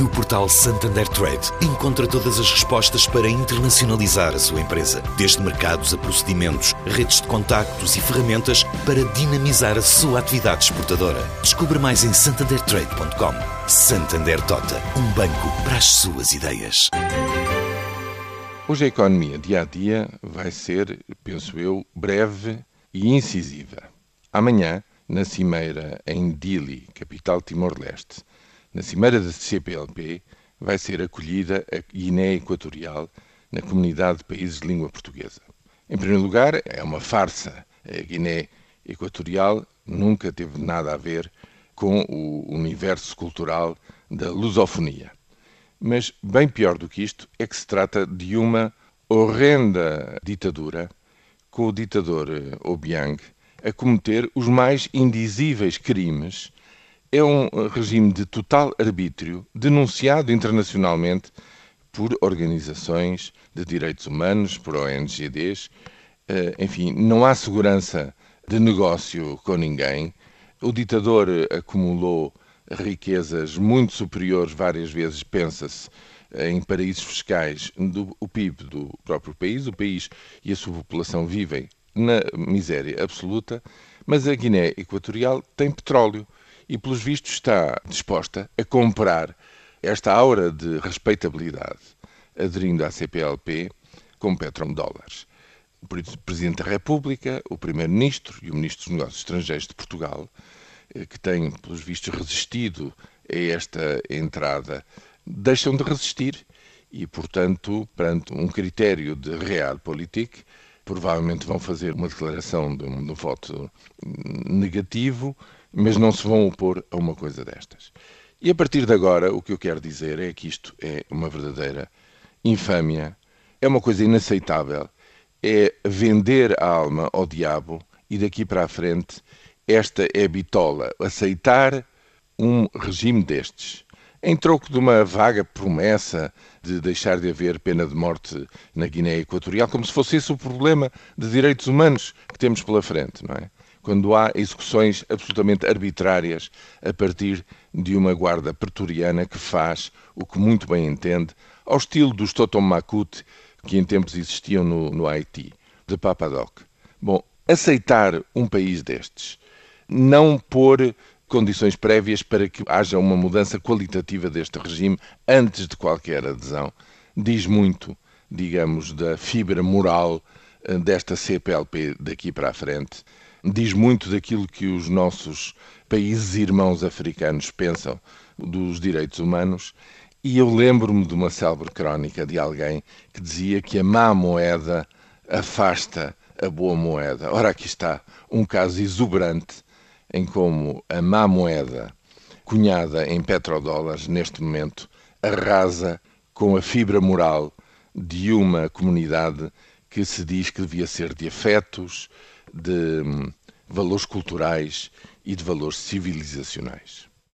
No portal Santander Trade, encontra todas as respostas para internacionalizar a sua empresa, desde mercados a procedimentos, redes de contactos e ferramentas para dinamizar a sua atividade exportadora. Descubra mais em santandertrade.com. Santander Tota, um banco para as suas ideias. Hoje a economia dia a dia vai ser, penso eu, breve e incisiva. Amanhã, na cimeira em Dili, capital Timor-Leste, na cimeira da CPLP, vai ser acolhida a Guiné Equatorial na comunidade de países de língua portuguesa. Em primeiro lugar, é uma farsa. A Guiné Equatorial nunca teve nada a ver com o universo cultural da lusofonia. Mas, bem pior do que isto, é que se trata de uma horrenda ditadura, com o ditador Obiang a cometer os mais indizíveis crimes é um regime de total arbítrio, denunciado internacionalmente por organizações de direitos humanos, por ONGDs. Eh, enfim, não há segurança de negócio com ninguém. O ditador acumulou riquezas muito superiores, várias vezes, pensa-se, em paraísos fiscais do o PIB do próprio país. O país e a sua população vivem na miséria absoluta, mas a Guiné Equatorial tem petróleo e, pelos vistos, está disposta a comprar esta aura de respeitabilidade, aderindo à CPLP com petrodólares. O Presidente da República, o Primeiro-Ministro e o Ministro dos Negócios Estrangeiros de Portugal, eh, que têm, pelos vistos, resistido a esta entrada, deixam de resistir e, portanto, perante um critério de realpolitik, provavelmente vão fazer uma declaração de um, de um voto negativo, mas não se vão opor a uma coisa destas. E a partir de agora, o que eu quero dizer é que isto é uma verdadeira infâmia, é uma coisa inaceitável, é vender a alma ao diabo e daqui para a frente esta é bitola, aceitar um regime destes. Em troco de uma vaga promessa de deixar de haver pena de morte na Guiné Equatorial, como se fosse esse o problema de direitos humanos que temos pela frente, não é? Quando há execuções absolutamente arbitrárias a partir de uma guarda pretoriana que faz o que muito bem entende, ao estilo dos Totomakut que em tempos existiam no, no Haiti, de Papadoc. Bom, aceitar um país destes, não pôr condições prévias para que haja uma mudança qualitativa deste regime antes de qualquer adesão, diz muito, digamos, da fibra moral eh, desta CPLP daqui para a frente diz muito daquilo que os nossos países irmãos africanos pensam dos direitos humanos. E eu lembro-me de uma célebre crónica de alguém que dizia que a má moeda afasta a boa moeda. Ora, aqui está um caso exuberante em como a má moeda, cunhada em petrodólares, neste momento, arrasa com a fibra moral de uma comunidade que se diz que devia ser de afetos, de hum, valores culturais e de valores civilizacionais.